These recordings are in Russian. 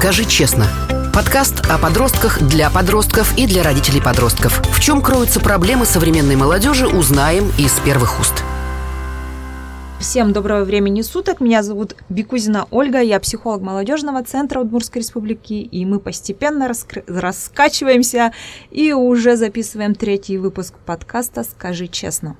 «Скажи честно». Подкаст о подростках для подростков и для родителей подростков. В чем кроются проблемы современной молодежи, узнаем из первых уст. Всем доброго времени суток. Меня зовут Бикузина Ольга. Я психолог молодежного центра Удмуртской республики. И мы постепенно раскр... раскачиваемся и уже записываем третий выпуск подкаста «Скажи честно».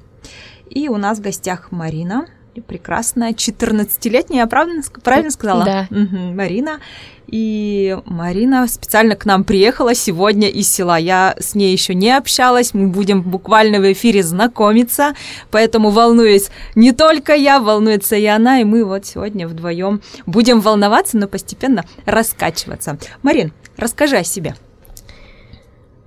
И у нас в гостях Марина, прекрасная 14-летняя, правильно, правильно сказала? Да. Угу, Марина. И Марина специально к нам приехала сегодня из села. Я с ней еще не общалась, мы будем буквально в эфире знакомиться, поэтому волнуюсь не только я, волнуется и она, и мы вот сегодня вдвоем будем волноваться, но постепенно раскачиваться. Марин, расскажи о себе.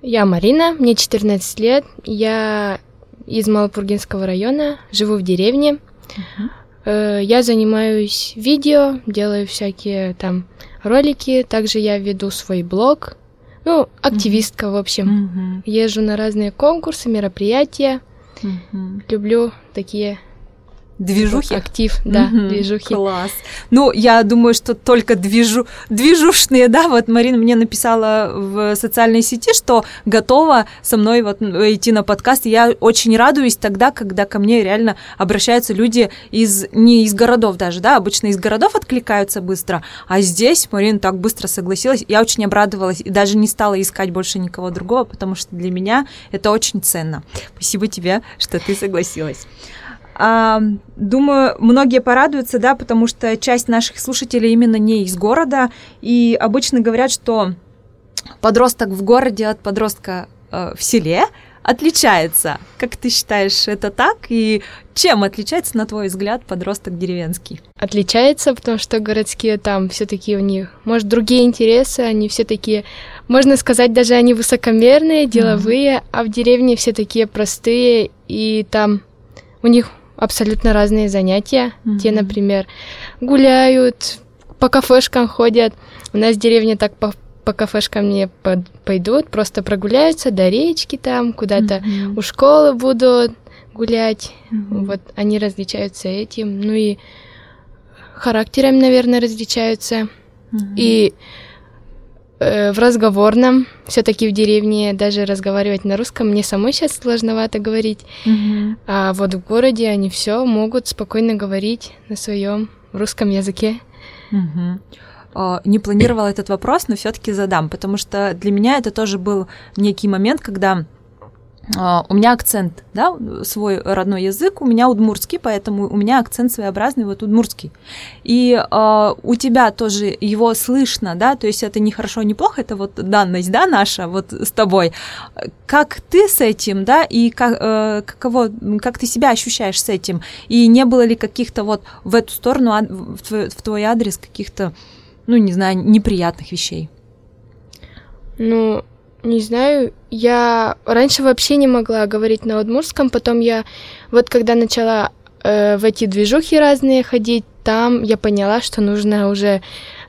Я Марина, мне 14 лет, я из Малопургинского района, живу в деревне. Uh-huh. Я занимаюсь видео, делаю всякие там ролики, также я веду свой блог, ну, активистка, uh-huh. в общем. Uh-huh. Езжу на разные конкурсы, мероприятия. Люблю такие Движухи? Актив, да, угу, движухи. Класс. Ну, я думаю, что только движу, движушные, да, вот Марина мне написала в социальной сети, что готова со мной вот идти на подкаст. Я очень радуюсь тогда, когда ко мне реально обращаются люди из, не из городов даже, да, обычно из городов откликаются быстро, а здесь Марина так быстро согласилась. Я очень обрадовалась и даже не стала искать больше никого другого, потому что для меня это очень ценно. Спасибо тебе, что ты согласилась. А, думаю, многие порадуются, да, потому что часть наших слушателей именно не из города, и обычно говорят, что подросток в городе от подростка э, в селе отличается. Как ты считаешь, это так? И чем отличается, на твой взгляд, подросток деревенский? Отличается, потому что городские там все-таки у них, может, другие интересы, они все такие, можно сказать, даже они высокомерные, деловые, mm-hmm. а в деревне все такие простые, и там у них абсолютно разные занятия. Mm-hmm. Те, например, гуляют, по кафешкам ходят. У нас в деревне так по, по кафешкам не под, пойдут, просто прогуляются до речки там, куда-то mm-hmm. у школы будут гулять. Mm-hmm. Вот они различаются этим. Ну и характерами, наверное, различаются. Mm-hmm. И в разговорном. Все-таки в деревне даже разговаривать на русском мне самой сейчас сложновато говорить. Mm-hmm. А вот в городе они все могут спокойно говорить на своем русском языке. Mm-hmm. Не планировала этот вопрос, но все-таки задам, потому что для меня это тоже был некий момент, когда у меня акцент, да, свой родной язык, у меня удмуртский, поэтому у меня акцент своеобразный, вот удмуртский. И uh, у тебя тоже его слышно, да, то есть это не хорошо, не плохо, это вот данность, да, наша, вот с тобой. Как ты с этим, да, и как, uh, каково, как ты себя ощущаешь с этим? И не было ли каких-то вот в эту сторону, твой, в твой адрес каких-то, ну, не знаю, неприятных вещей? Ну, не знаю, я раньше вообще не могла говорить на удмуртском, потом я вот когда начала э, в эти движухи разные ходить, там я поняла, что нужно уже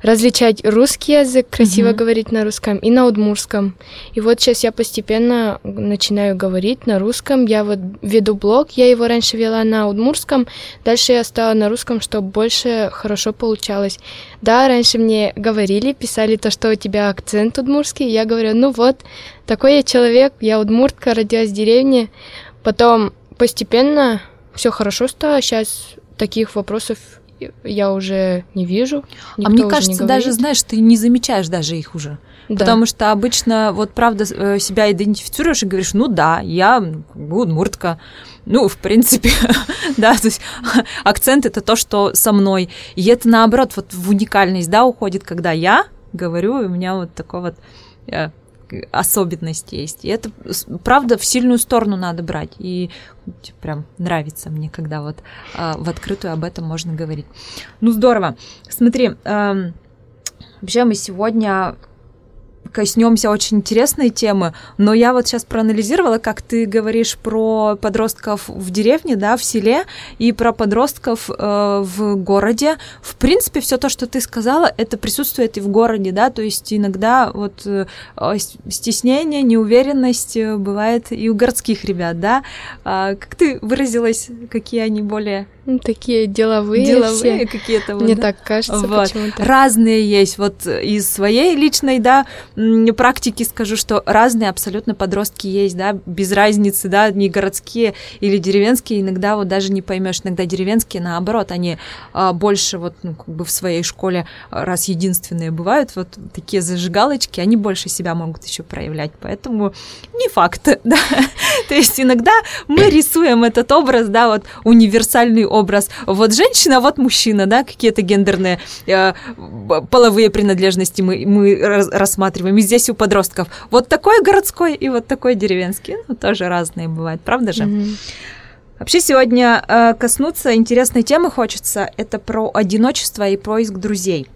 различать русский язык, красиво mm-hmm. говорить на русском и на удмурском. И вот сейчас я постепенно начинаю говорить на русском. Я вот веду блог, я его раньше вела на удмурском, дальше я стала на русском, чтобы больше хорошо получалось. Да, раньше мне говорили, писали то, что у тебя акцент удмурский. Я говорю, ну вот, такой я человек, я удмуртка, родилась в деревне. Потом постепенно все хорошо стало. Сейчас таких вопросов я уже не вижу. А мне кажется, даже, знаешь, ты не замечаешь даже их уже. Да. Потому что обычно, вот правда, э, себя идентифицируешь и говоришь, ну да, я удмуртка. Ну, в принципе, да, то есть акцент это то, что со мной. И это наоборот, вот в уникальность, да, уходит, когда я говорю, и у меня вот такой вот э, особенность есть. И это, правда, в сильную сторону надо брать. И прям нравится мне, когда вот а, в открытую об этом можно говорить. Ну, здорово. Смотри, э, вообще мы сегодня коснемся очень интересной темы, но я вот сейчас проанализировала, как ты говоришь про подростков в деревне, да, в селе, и про подростков э, в городе. В принципе, все то, что ты сказала, это присутствует и в городе, да, то есть иногда вот э, стеснение, неуверенность э, бывает и у городских ребят, да. А, как ты выразилась, какие они более Ну, такие деловые. Деловые какие-то. Вот, Мне да? так кажется. Вот. Разные есть. Вот из своей личной, да, практики скажу, что разные абсолютно подростки есть, да, без разницы, да, не городские или деревенские. Иногда вот даже не поймешь, иногда деревенские, наоборот, они а, больше вот, ну, как бы в своей школе, раз единственные бывают, вот такие зажигалочки, они больше себя могут еще проявлять. Поэтому не факт, да. То есть иногда мы рисуем этот образ, да, вот универсальный образ. Вот женщина, вот мужчина, да, какие-то гендерные э, половые принадлежности мы, мы рассматриваем. И здесь у подростков вот такой городской и вот такой деревенский. Ну, тоже разные бывают, правда же? Mm-hmm. Вообще сегодня э, коснуться интересной темы хочется. Это про одиночество и поиск друзей.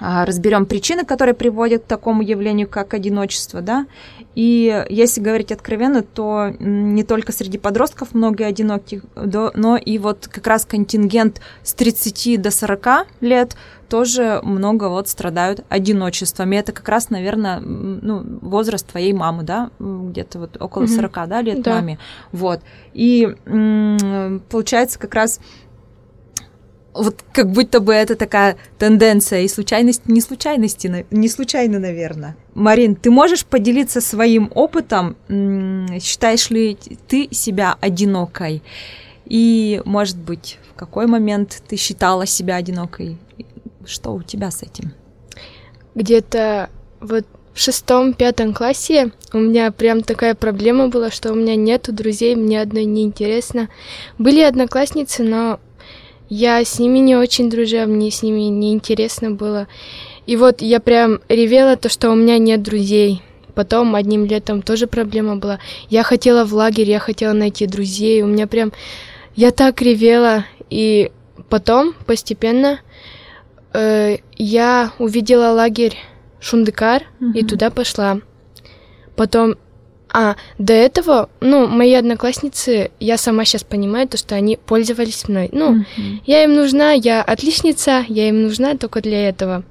А, разберем причины, которые приводят к такому явлению, как одиночество, да. И если говорить откровенно, то не только среди подростков много одиноких, но и вот как раз контингент с 30 до 40 лет тоже много вот страдают одиночеством. И это как раз, наверное, ну, возраст твоей мамы, да, где-то вот около 40, mm-hmm. да, лет да. маме. Вот. И получается как раз вот как будто бы это такая тенденция и случайность не случайности, не случайно, наверное. Марин, ты можешь поделиться своим опытом? Считаешь ли ты себя одинокой? И, может быть, в какой момент ты считала себя одинокой? Что у тебя с этим? Где-то вот в шестом-пятом классе у меня прям такая проблема была, что у меня нету друзей, мне одной неинтересно. Были одноклассницы, но я с ними не очень дружила, мне с ними неинтересно было. И вот я прям ревела то, что у меня нет друзей. Потом одним летом тоже проблема была. Я хотела в лагерь, я хотела найти друзей. У меня прям... Я так ревела. И потом постепенно э, я увидела лагерь Шундыкар mm-hmm. и туда пошла. Потом а, до этого, ну, мои одноклассницы, я сама сейчас понимаю, то, что они пользовались мной. Ну, mm-hmm. я им нужна, я отличница, я им нужна только для этого.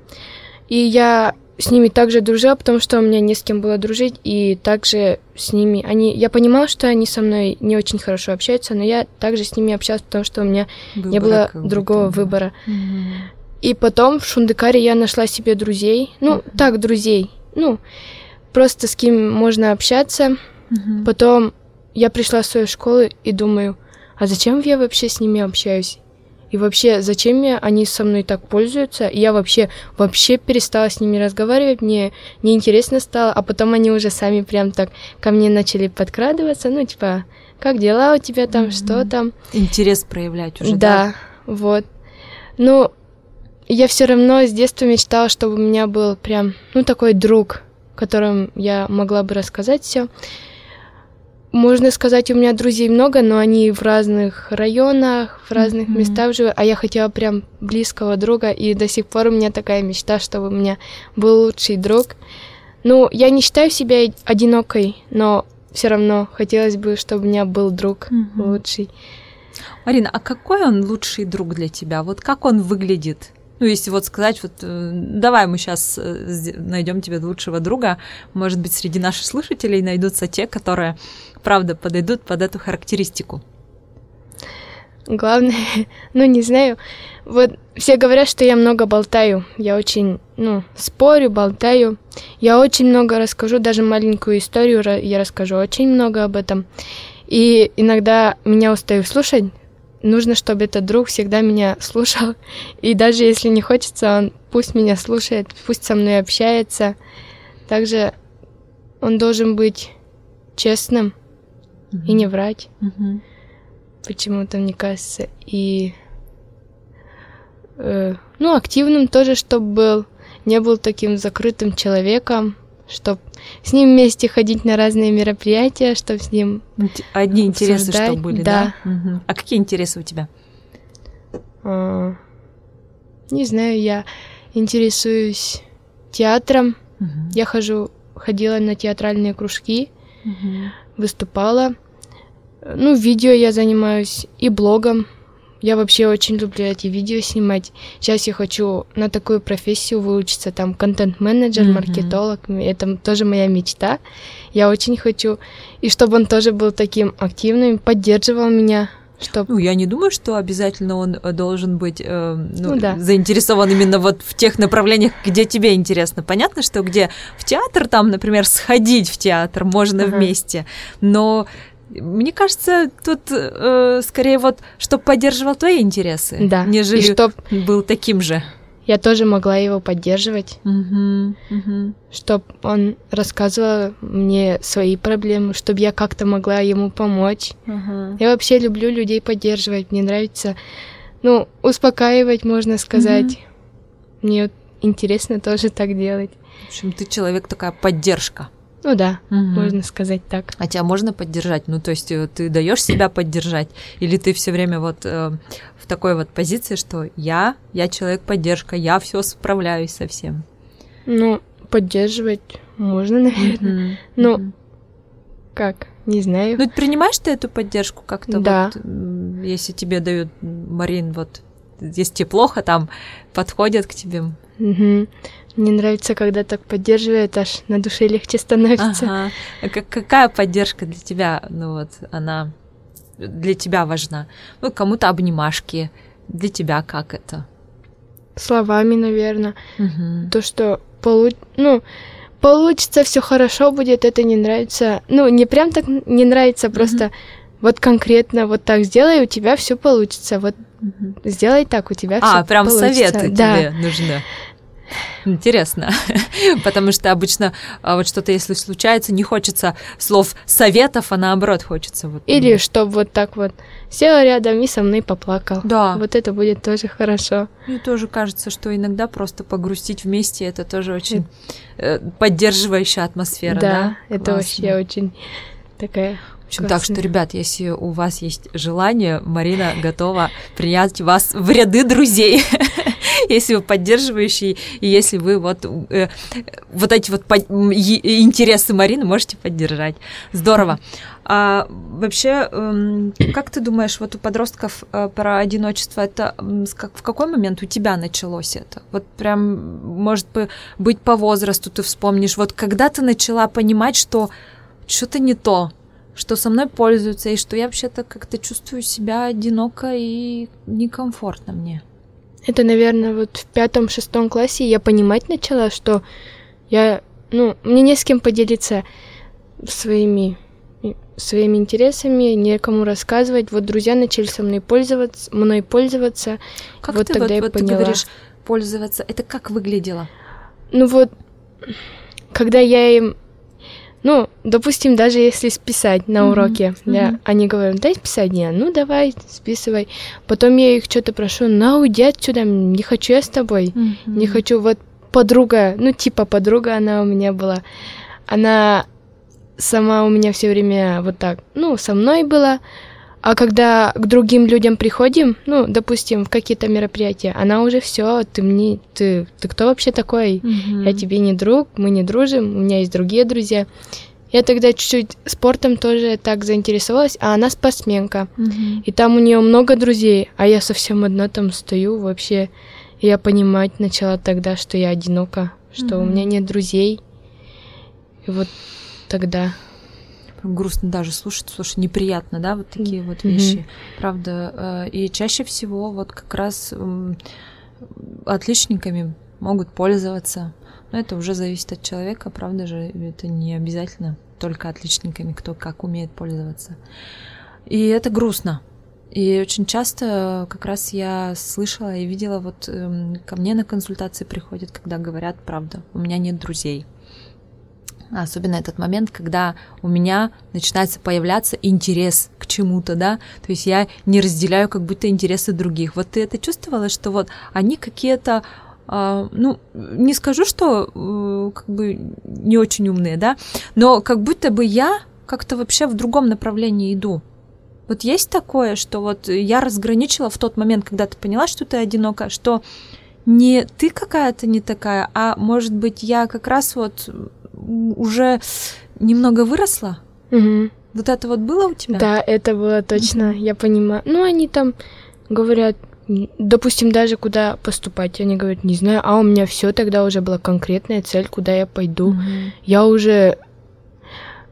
И я с ними также дружила, потому что у меня не с кем было дружить, и также с ними они... Я понимала, что они со мной не очень хорошо общаются, но я также с ними общалась, потому что у меня Выбора не было другого да. выбора. Mm-hmm. И потом в Шундыкаре я нашла себе друзей. Ну, mm-hmm. так, друзей. Ну, просто с кем можно общаться. Mm-hmm. Потом я пришла в свою школу и думаю, а зачем я вообще с ними общаюсь? И вообще, зачем мне они со мной так пользуются? И я вообще, вообще перестала с ними разговаривать, мне неинтересно стало, а потом они уже сами прям так ко мне начали подкрадываться, ну, типа, как дела у тебя там, mm-hmm. что там? Интерес проявлять уже, да? Да, вот. Ну, я все равно с детства мечтала, чтобы у меня был прям, ну, такой друг, которым я могла бы рассказать все. Можно сказать, у меня друзей много, но они в разных районах, в разных mm-hmm. местах живут, а я хотела прям близкого друга, и до сих пор у меня такая мечта, чтобы у меня был лучший друг. Ну, я не считаю себя одинокой, но все равно хотелось бы, чтобы у меня был друг mm-hmm. лучший. Марина, а какой он лучший друг для тебя? Вот как он выглядит? Ну, если вот сказать, вот э, давай мы сейчас э, найдем тебе лучшего друга, может быть, среди наших слушателей найдутся те, которые, правда, подойдут под эту характеристику. Главное, ну, не знаю, вот все говорят, что я много болтаю, я очень, ну, спорю, болтаю, я очень много расскажу, даже маленькую историю я расскажу, очень много об этом. И иногда меня устаю слушать, нужно, чтобы этот друг всегда меня слушал. И даже если не хочется, он пусть меня слушает, пусть со мной общается. Также он должен быть честным mm-hmm. и не врать. Mm-hmm. Почему-то, мне кажется. И э, ну, активным тоже, чтобы был. Не был таким закрытым человеком, чтобы с ним вместе ходить на разные мероприятия, чтобы с ним Одни интересы, что были, да? да? Угу. А какие интересы у тебя? А, не знаю, я интересуюсь театром. Угу. Я хожу, ходила на театральные кружки, угу. выступала. Ну, видео я занимаюсь и блогом. Я вообще очень люблю эти видео снимать. Сейчас я хочу на такую профессию выучиться, там, контент-менеджер, mm-hmm. маркетолог. Это тоже моя мечта. Я очень хочу. И чтобы он тоже был таким активным, поддерживал меня, Чтоб... Ну, я не думаю, что обязательно он э, должен быть э, ну, ну, да. заинтересован именно вот в тех направлениях, где тебе интересно. Понятно, что где в театр, там, например, сходить в театр можно ага. вместе, но мне кажется, тут э, скорее вот, чтобы поддерживал твои интересы, да. нежели и чтоб... был таким же я тоже могла его поддерживать, угу, угу. чтобы он рассказывал мне свои проблемы, чтобы я как-то могла ему помочь. Угу. Я вообще люблю людей поддерживать, мне нравится, ну, успокаивать, можно сказать. Угу. Мне вот интересно тоже так делать. В общем, ты человек такая поддержка. Ну да, угу. можно сказать так. А тебя можно поддержать? Ну, то есть э, ты даешь себя поддержать, или ты все время вот э, в такой вот позиции, что я, я человек поддержка, я все справляюсь со всем. Ну, поддерживать можно, наверное. Mm-hmm. Ну, mm-hmm. как? Не знаю. Ну, принимаешь ты эту поддержку как-то? Да. Вот, если тебе дают, Марин, вот, если тебе плохо, там подходят к тебе. Угу. Мне нравится, когда так поддерживает, аж на душе легче становится. Ага. А какая поддержка для тебя, ну вот, она для тебя важна? Ну, кому-то обнимашки, для тебя как это? Словами, наверное. Угу. То, что полу... ну, получится, все хорошо будет, это не нравится. Ну, не прям так не нравится, просто угу. вот конкретно вот так сделай, у тебя все получится. Вот угу. сделай так, у тебя все получится. А, прям советы да. тебе нужны. Интересно, потому что обычно а, вот что-то, если случается, не хочется слов советов, а наоборот хочется вот. Или чтобы вот так вот сел рядом и со мной поплакал. Да. Вот это будет тоже хорошо. Мне тоже кажется, что иногда просто погрустить вместе это тоже очень э, поддерживающая атмосфера. Да, да? это вообще очень такая в общем, так что, ребят, если у вас есть желание, Марина готова принять вас в ряды друзей. если вы поддерживающий, и если вы вот, э, вот эти вот под, интересы Марины можете поддержать. Здорово. А вообще, э, как ты думаешь, вот у подростков э, про одиночество, это как, в какой момент у тебя началось это? Вот прям, может быть, по возрасту ты вспомнишь, вот когда ты начала понимать, что что-то не то, что со мной пользуются, и что я вообще-то как-то чувствую себя одиноко и некомфортно мне. Это, наверное, вот в пятом-шестом классе я понимать начала, что я, ну, мне не с кем поделиться своими своими интересами, некому рассказывать. Вот друзья начали со мной пользоваться, мной пользоваться. Как вот ты тогда вот, я вот поняла. ты говоришь пользоваться? Это как выглядело? Ну вот, когда я им ну, допустим, даже если списать на mm-hmm. уроке, да, mm-hmm. они говорят, дай списание, ну давай, списывай. Потом я их что-то прошу, на, уйди отсюда, не хочу я с тобой, mm-hmm. не хочу, вот подруга, ну типа подруга она у меня была, она сама у меня все время вот так, ну, со мной была, а когда к другим людям приходим, ну, допустим, в какие-то мероприятия, она уже все, ты мне, ты, ты кто вообще такой? Mm-hmm. Я тебе не друг, мы не дружим, у меня есть другие друзья. Я тогда чуть-чуть спортом тоже так заинтересовалась, а она спортсменка. Mm-hmm. И там у нее много друзей, а я совсем одна там стою вообще. И я понимать начала тогда, что я одинока, что mm-hmm. у меня нет друзей. И вот тогда грустно даже слушать, слушай, неприятно, да, вот такие вот вещи, mm-hmm. правда. Э, и чаще всего вот как раз отличниками могут пользоваться. Но это уже зависит от человека, правда же, это не обязательно только отличниками, кто как умеет пользоваться. И это грустно. И очень часто как раз я слышала и видела, вот эм, ко мне на консультации приходят, когда говорят, правда, у меня нет друзей особенно этот момент, когда у меня начинается появляться интерес к чему-то, да, то есть я не разделяю как будто интересы других. Вот ты это чувствовала, что вот они какие-то Uh, ну, не скажу, что uh, как бы не очень умные, да, но как будто бы я как-то вообще в другом направлении иду. Вот есть такое, что вот я разграничила в тот момент, когда ты поняла, что ты одинока, что не ты какая-то не такая, а может быть я как раз вот уже немного выросла? Угу. Вот это вот было у тебя? Да, это было точно, я понимаю. Ну, они там говорят, допустим, даже куда поступать, они говорят, не знаю, а у меня все тогда уже была конкретная цель, куда я пойду. Угу. Я уже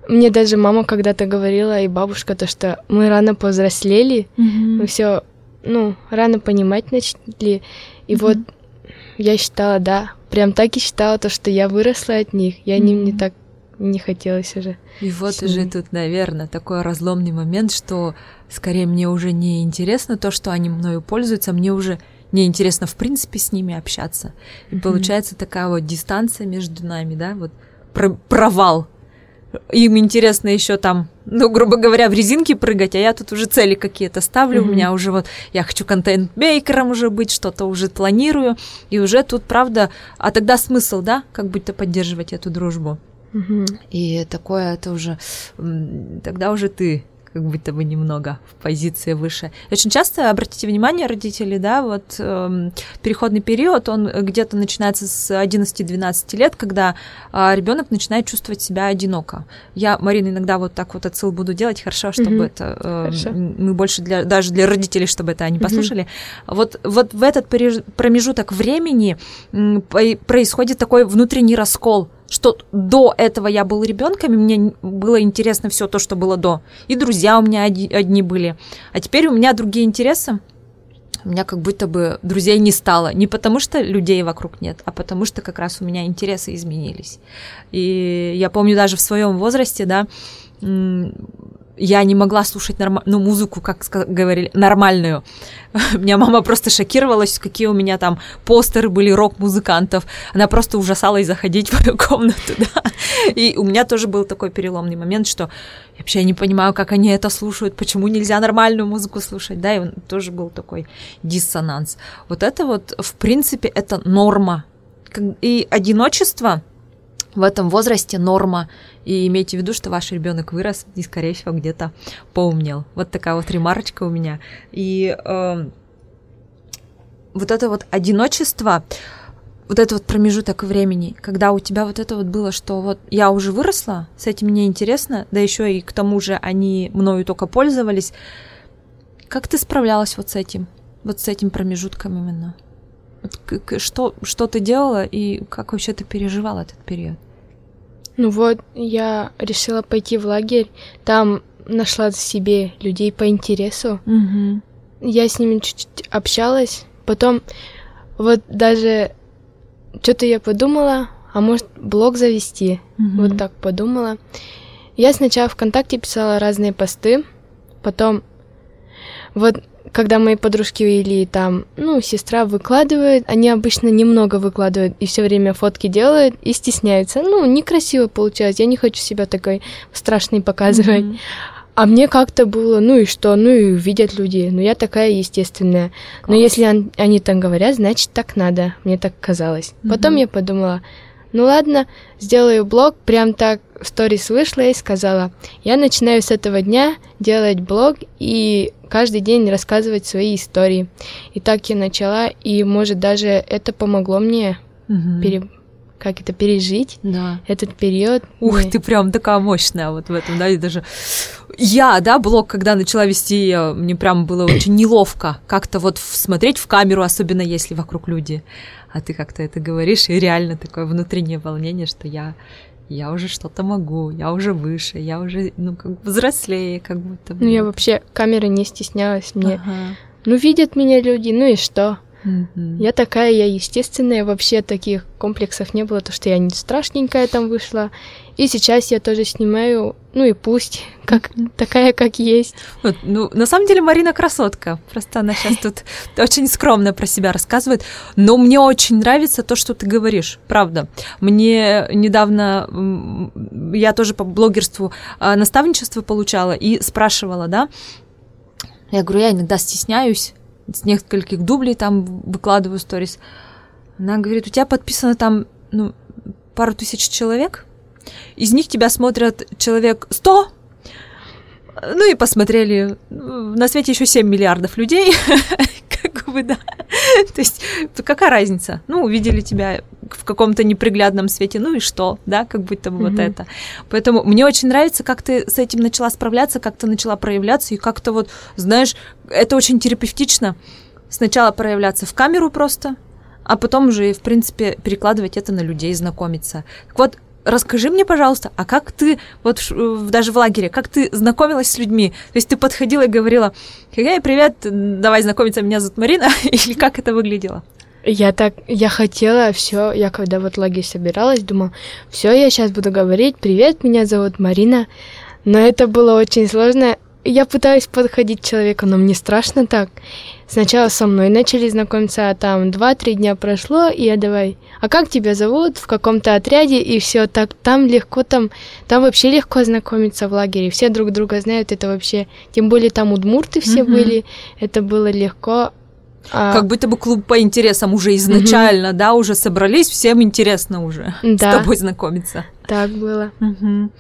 мне даже мама когда-то говорила, и бабушка, то, что мы рано повзрослели, mm-hmm. мы все, ну, рано понимать начали. И mm-hmm. вот я считала, да, прям так и считала, то, что я выросла от них, я mm-hmm. ним не так не хотелось уже. И вот уже тут, наверное, такой разломный момент, что скорее мне уже не интересно то, что они мною пользуются, мне уже не интересно в принципе с ними общаться. И mm-hmm. получается такая вот дистанция между нами, да, вот провал. Им интересно еще там, ну, грубо говоря, в резинке прыгать, а я тут уже цели какие-то ставлю. Mm-hmm. У меня уже вот, я хочу контент-мейкером уже быть, что-то уже планирую. И уже тут, правда, а тогда смысл, да, как будто поддерживать эту дружбу. Mm-hmm. И такое это уже, тогда уже ты как будто бы немного в позиции выше. И очень часто, обратите внимание, родители, да, вот э, переходный период, он где-то начинается с 11-12 лет, когда э, ребенок начинает чувствовать себя одиноко. Я, Марина, иногда вот так вот отсыл буду делать, хорошо, чтобы mm-hmm. это э, хорошо. мы больше для даже для родителей, чтобы это они послушали. Mm-hmm. Вот вот в этот промежуток времени происходит такой внутренний раскол что до этого я был ребенком, и мне было интересно все то, что было до. И друзья у меня одни были. А теперь у меня другие интересы. У меня как будто бы друзей не стало. Не потому что людей вокруг нет, а потому что как раз у меня интересы изменились. И я помню даже в своем возрасте, да, я не могла слушать норм... ну, музыку, как говорили, нормальную. Меня мама просто шокировалась, какие у меня там постеры были рок-музыкантов. Она просто ужасалась заходить в мою комнату, да. И у меня тоже был такой переломный момент, что я вообще не понимаю, как они это слушают, почему нельзя нормальную музыку слушать, да, и он тоже был такой диссонанс. Вот это вот, в принципе, это норма. И одиночество в этом возрасте норма. И имейте в виду, что ваш ребенок вырос и, скорее всего, где-то поумнел. Вот такая вот ремарочка у меня. И э, вот это вот одиночество, вот этот вот промежуток времени, когда у тебя вот это вот было, что вот я уже выросла, с этим мне интересно, да еще и к тому же они мною только пользовались. Как ты справлялась вот с этим? Вот с этим промежутком именно? Что, что ты делала и как вообще ты переживала этот период? Ну вот, я решила пойти в лагерь. Там нашла себе людей по интересу. Угу. Я с ними чуть-чуть общалась. Потом вот даже что-то я подумала, а может блог завести. Угу. Вот так подумала. Я сначала ВКонтакте писала разные посты, потом вот когда мои подружки или там, ну, сестра выкладывает, они обычно немного выкладывают и все время фотки делают и стесняются. Ну, некрасиво получается, я не хочу себя такой страшной показывать. Mm-hmm. А мне как-то было, ну и что, ну и видят люди, ну я такая естественная. Класс. Но если он, они так говорят, значит так надо, мне так казалось. Mm-hmm. Потом я подумала, ну ладно, сделаю блог, прям так в сторис вышла и сказала, я начинаю с этого дня делать блог и каждый день рассказывать свои истории. И так я начала, и может даже это помогло мне угу. пере как это пережить да. этот период. Ух, и... ты прям такая мощная вот в этом, да, и даже я, да, блог, когда начала вести, мне прям было очень неловко как-то вот смотреть в камеру, особенно если вокруг люди, а ты как-то это говоришь, и реально такое внутреннее волнение, что я я уже что-то могу, я уже выше, я уже, ну, как бы взрослее, как будто бы. Ну, я вообще камеры не стеснялась, мне, ага. ну, видят меня люди, ну и что? Mm-hmm. Я такая, я естественная, вообще таких комплексов не было, то, что я не страшненькая там вышла. И сейчас я тоже снимаю, ну и пусть, как mm-hmm. такая, как есть. Вот, ну, на самом деле Марина красотка, просто она сейчас тут очень скромно про себя рассказывает, но мне очень нравится то, что ты говоришь, правда. Мне недавно, я тоже по блогерству а, наставничество получала и спрашивала, да, я говорю, я иногда стесняюсь, с нескольких дублей там выкладываю сторис. Она говорит, у тебя подписано там ну, пару тысяч человек, из них тебя смотрят человек 100, ну и посмотрели, на свете еще 7 миллиардов людей, как бы, да. То есть, какая разница? Ну, увидели тебя в каком-то неприглядном свете, ну и что, да, как будто бы mm-hmm. вот это. Поэтому мне очень нравится, как ты с этим начала справляться, как ты начала проявляться, и как-то вот, знаешь, это очень терапевтично. Сначала проявляться в камеру просто, а потом уже, в принципе, перекладывать это на людей, знакомиться. Так вот, расскажи мне, пожалуйста, а как ты, вот даже в лагере, как ты знакомилась с людьми? То есть ты подходила и говорила, Хигай, привет, давай знакомиться, меня зовут Марина, или как это выглядело? Я так, я хотела все, я когда вот лагерь собиралась, думала, все, я сейчас буду говорить, привет, меня зовут Марина, но это было очень сложно. Я пытаюсь подходить к человеку, но мне страшно так. Сначала со мной начали знакомиться, а там два-три дня прошло, и я давай, а как тебя зовут, в каком-то отряде, и все так, там легко, там, там вообще легко знакомиться в лагере, все друг друга знают, это вообще, тем более там удмурты все mm-hmm. были, это было легко, а... Как будто бы клуб по интересам уже изначально, угу. да, уже собрались, всем интересно уже да. с тобой знакомиться. Так было. Угу.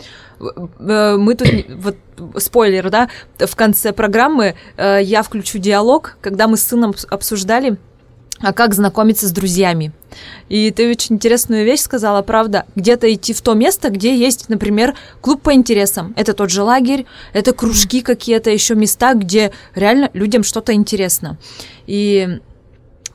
Мы тут, вот спойлер, да, в конце программы э, я включу диалог, когда мы с сыном обсуждали а как знакомиться с друзьями. И ты очень интересную вещь сказала, правда, где-то идти в то место, где есть, например, клуб по интересам. Это тот же лагерь, это кружки какие-то, еще места, где реально людям что-то интересно. И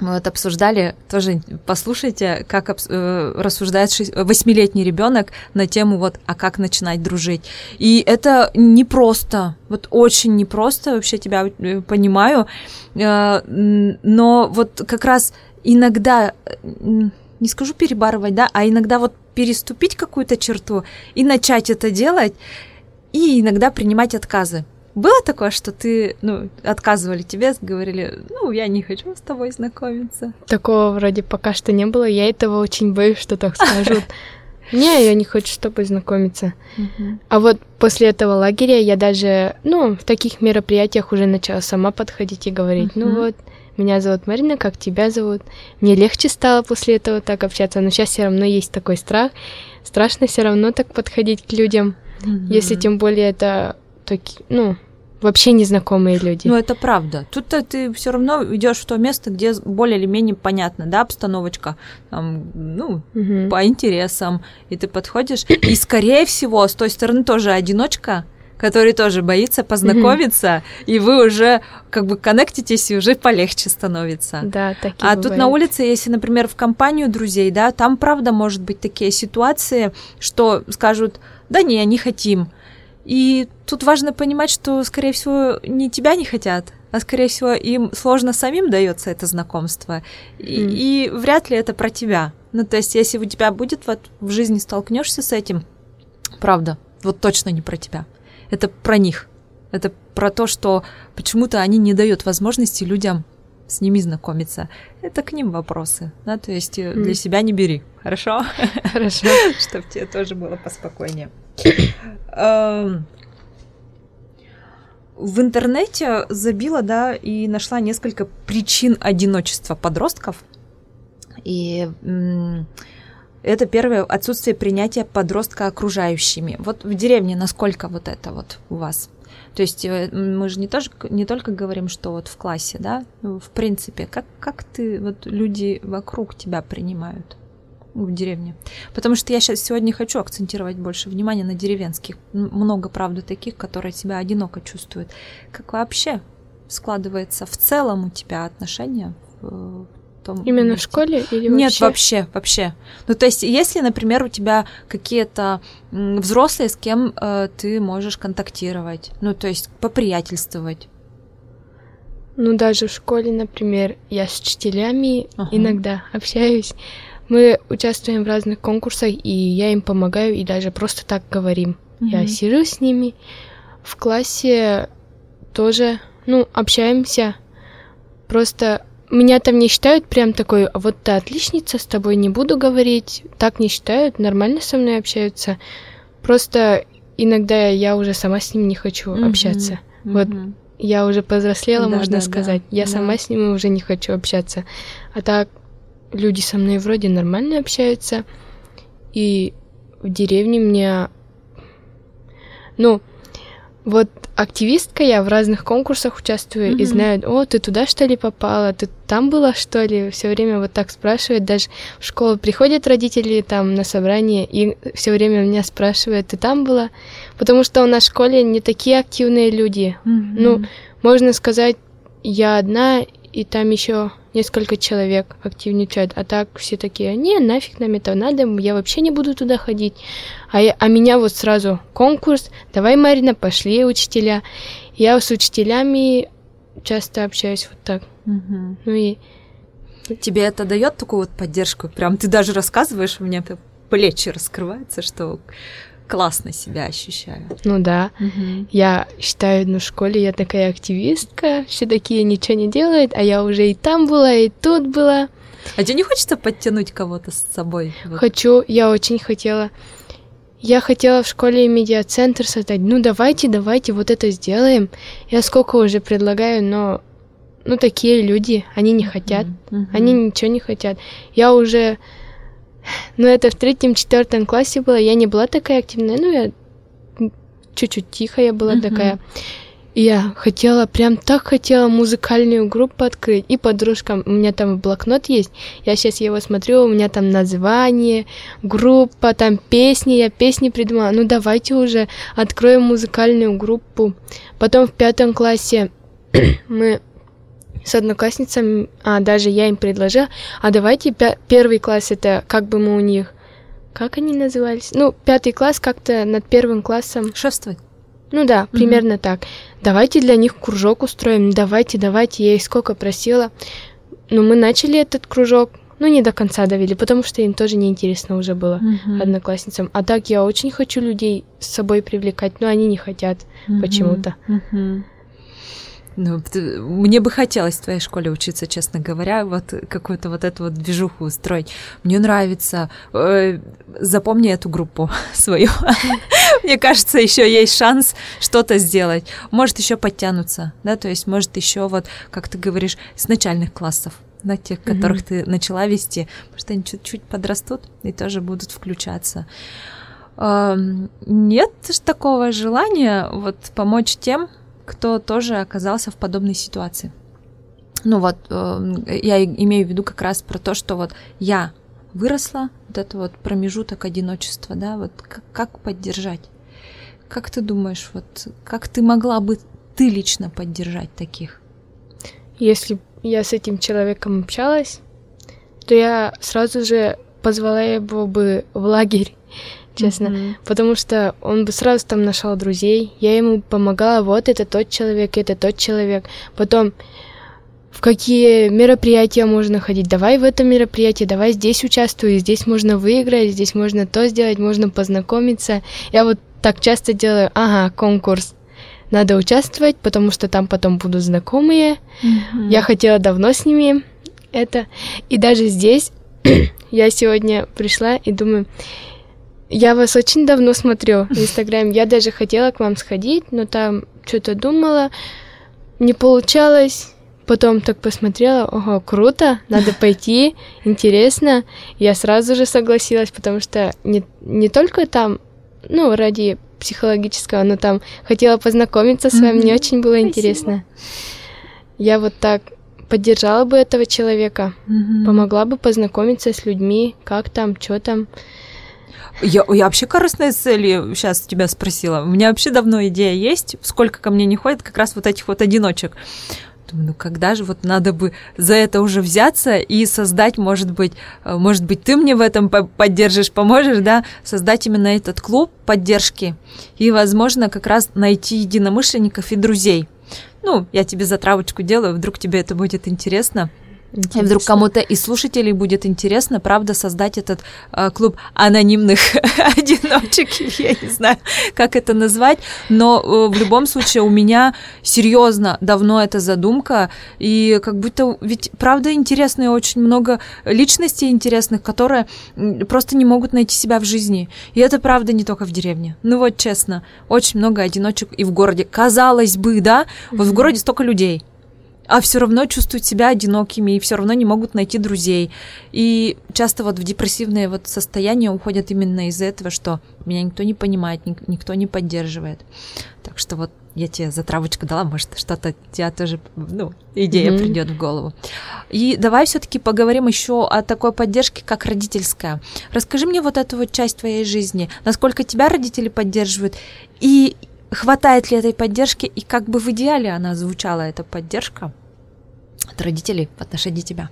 мы вот обсуждали, тоже послушайте, как э, рассуждает восьмилетний ребенок на тему вот, а как начинать дружить. И это непросто, вот очень непросто, вообще тебя э, понимаю, э, но вот как раз иногда, не скажу перебарывать, да, а иногда вот переступить какую-то черту и начать это делать, и иногда принимать отказы. Было такое, что ты, ну, отказывали тебе, говорили, ну, я не хочу с тобой знакомиться? Такого вроде пока что не было. Я этого очень боюсь, что так скажут. Не, я не хочу с тобой знакомиться. А вот после этого лагеря я даже, ну, в таких мероприятиях уже начала сама подходить и говорить, ну вот, меня зовут Марина, как тебя зовут? Мне легче стало после этого так общаться, но сейчас все равно есть такой страх. Страшно все равно так подходить к людям, если тем более это таки, ну, вообще незнакомые люди. Ну, это правда. Тут ты все равно идешь в то место, где более или менее понятно, да, обстановочка, там, ну, угу. по интересам, и ты подходишь, и, скорее всего, с той стороны тоже одиночка, который тоже боится познакомиться, mm и вы уже как бы коннектитесь, и уже полегче становится. Да, такие А бывает. тут на улице, если, например, в компанию друзей, да, там правда может быть такие ситуации, что скажут, да не, не хотим, и тут важно понимать, что, скорее всего, не тебя не хотят, а, скорее всего, им сложно самим дается это знакомство. И, mm. и вряд ли это про тебя. Ну, то есть, если у тебя будет вот в жизни столкнешься с этим, правда, вот точно не про тебя. Это про них. Это про то, что почему-то они не дают возможности людям с ними знакомиться. Это к ним вопросы, да, то есть mm. для себя не бери, хорошо? Хорошо. Чтобы тебе тоже было поспокойнее. Эм, в интернете забила, да, и нашла несколько причин одиночества подростков. И это первое отсутствие принятия подростка окружающими. Вот в деревне насколько вот это вот у вас? То есть э, мы же не, тоже, не только говорим, что вот в классе, да, в принципе, как, как ты, вот люди вокруг тебя принимают? В деревне. Потому что я сейчас сегодня хочу акцентировать больше внимания на деревенских. Много, правда, таких, которые себя одиноко чувствуют. Как вообще складывается в целом у тебя отношения в том Именно месте? в школе или вообще? Нет, вообще, вообще. Ну, то есть, если, например, у тебя какие-то взрослые, с кем э, ты можешь контактировать, ну, то есть, поприятельствовать. Ну, даже в школе, например, я с учителями ага. иногда общаюсь. Мы участвуем в разных конкурсах, и я им помогаю, и даже просто так говорим. Mm-hmm. Я сижу с ними. В классе тоже, ну, общаемся. Просто меня там не считают прям такой, «А вот ты отличница, с тобой не буду говорить. Так не считают, нормально со мной общаются. Просто иногда я уже сама с ними не хочу mm-hmm. общаться. Mm-hmm. Вот я уже повзрослела, да, можно да, сказать. Да, я да. сама с ними уже не хочу общаться. А так люди со мной вроде нормально общаются. И в деревне мне... Ну, вот активистка я в разных конкурсах участвую mm-hmm. и знают, о, ты туда что ли попала, ты там была что ли, все время вот так спрашивают, даже в школу приходят родители там на собрание и все время меня спрашивают, ты там была, потому что у нас в школе не такие активные люди, mm-hmm. ну можно сказать, я одна и там еще несколько человек активничают, а так все такие, не, нафиг нам это надо, я вообще не буду туда ходить. А, я, а меня вот сразу конкурс, давай, Марина, пошли учителя. Я с учителями часто общаюсь вот так. Угу. Ну и Тебе это дает такую вот поддержку? Прям ты даже рассказываешь, у меня плечи раскрываются, что классно себя ощущаю. Ну да. Угу. Я считаю, ну в школе я такая активистка, все такие ничего не делают, а я уже и там была, и тут была. А тебе не хочется подтянуть кого-то с собой? Вот? Хочу, я очень хотела. Я хотела в школе медиацентр создать. Ну давайте, давайте, вот это сделаем. Я сколько уже предлагаю, но ну такие люди, они не хотят, mm-hmm. они ничего не хотят. Я уже ну, это в третьем-четвертом классе было. Я не была такая активная. Ну, я чуть-чуть тихая была uh-huh. такая. И я хотела, прям так хотела музыкальную группу открыть. И подружкам, у меня там блокнот есть. Я сейчас его смотрю, у меня там название, группа, там песни. Я песни придумала. Ну, давайте уже откроем музыкальную группу. Потом в пятом классе мы с одноклассницами, а даже я им предложила, а давайте первый класс это как бы мы у них, как они назывались? Ну, пятый класс как-то над первым классом. Шествовать. Ну да, примерно mm-hmm. так. Давайте для них кружок устроим, давайте, давайте, я их сколько просила. Ну, мы начали этот кружок, ну, не до конца довели, потому что им тоже неинтересно уже было mm-hmm. одноклассницам. А так я очень хочу людей с собой привлекать, но они не хотят mm-hmm. почему-то. Mm-hmm. Ну, мне бы хотелось в твоей школе учиться, честно говоря, вот какую-то вот эту вот движуху устроить. Мне нравится. Э, запомни эту группу свою. Мне кажется, еще есть шанс что-то сделать. Может еще подтянуться, да, то есть может еще вот, как ты говоришь, с начальных классов на тех, которых mm-hmm. ты начала вести, потому что они чуть-чуть подрастут и тоже будут включаться. Нет такого желания вот помочь тем, кто тоже оказался в подобной ситуации. Ну вот, э, я имею в виду как раз про то, что вот я выросла, вот это вот промежуток одиночества, да, вот как, как поддержать? Как ты думаешь, вот как ты могла бы ты лично поддержать таких? Если я с этим человеком общалась, то я сразу же позвала его бы в лагерь честно. Mm-hmm. Потому что он бы сразу там нашел друзей. Я ему помогала, вот это тот человек, это тот человек. Потом в какие мероприятия можно ходить. Давай в это мероприятие, давай здесь участвуй, здесь можно выиграть, здесь можно то сделать, можно познакомиться. Я вот так часто делаю, ага, конкурс. Надо участвовать, потому что там потом будут знакомые. Mm-hmm. Я хотела давно с ними это. И даже здесь я сегодня пришла и думаю, я вас очень давно смотрю в Инстаграме. Я даже хотела к вам сходить, но там что-то думала, не получалось. Потом так посмотрела, ого, круто, надо пойти, интересно. Я сразу же согласилась, потому что не, не только там, ну, ради психологического, но там хотела познакомиться с вами, мне очень было интересно. Я вот так поддержала бы этого человека, помогла бы познакомиться с людьми, как там, что там. Я, я вообще корыстные цели сейчас тебя спросила. У меня вообще давно идея есть, сколько ко мне не ходит как раз вот этих вот одиночек. Думаю, ну когда же вот надо бы за это уже взяться и создать, может быть, э, может быть, ты мне в этом поддержишь, поможешь, да, создать именно этот клуб поддержки и, возможно, как раз найти единомышленников и друзей. Ну, я тебе затравочку делаю, вдруг тебе это будет интересно. Интересно. И вдруг кому-то из слушателей будет интересно, правда, создать этот э, клуб анонимных одиночек, я не знаю, как это назвать, но э, в любом случае у меня серьезно давно эта задумка, и как будто, ведь правда интересно, и очень много личностей интересных, которые просто не могут найти себя в жизни. И это правда не только в деревне. Ну вот честно, очень много одиночек и в городе. Казалось бы, да, вот в городе столько людей, а все равно чувствуют себя одинокими и все равно не могут найти друзей. И часто вот в депрессивное вот состояние уходят именно из-за этого, что меня никто не понимает, никто не поддерживает. Так что вот я тебе за травочку дала, может, что-то тебя тоже, ну, идея mm-hmm. придет в голову. И давай все-таки поговорим еще о такой поддержке, как родительская. Расскажи мне вот эту вот часть твоей жизни, насколько тебя родители поддерживают, и Хватает ли этой поддержки и как бы в идеале она звучала, эта поддержка? от родителей в отношении тебя?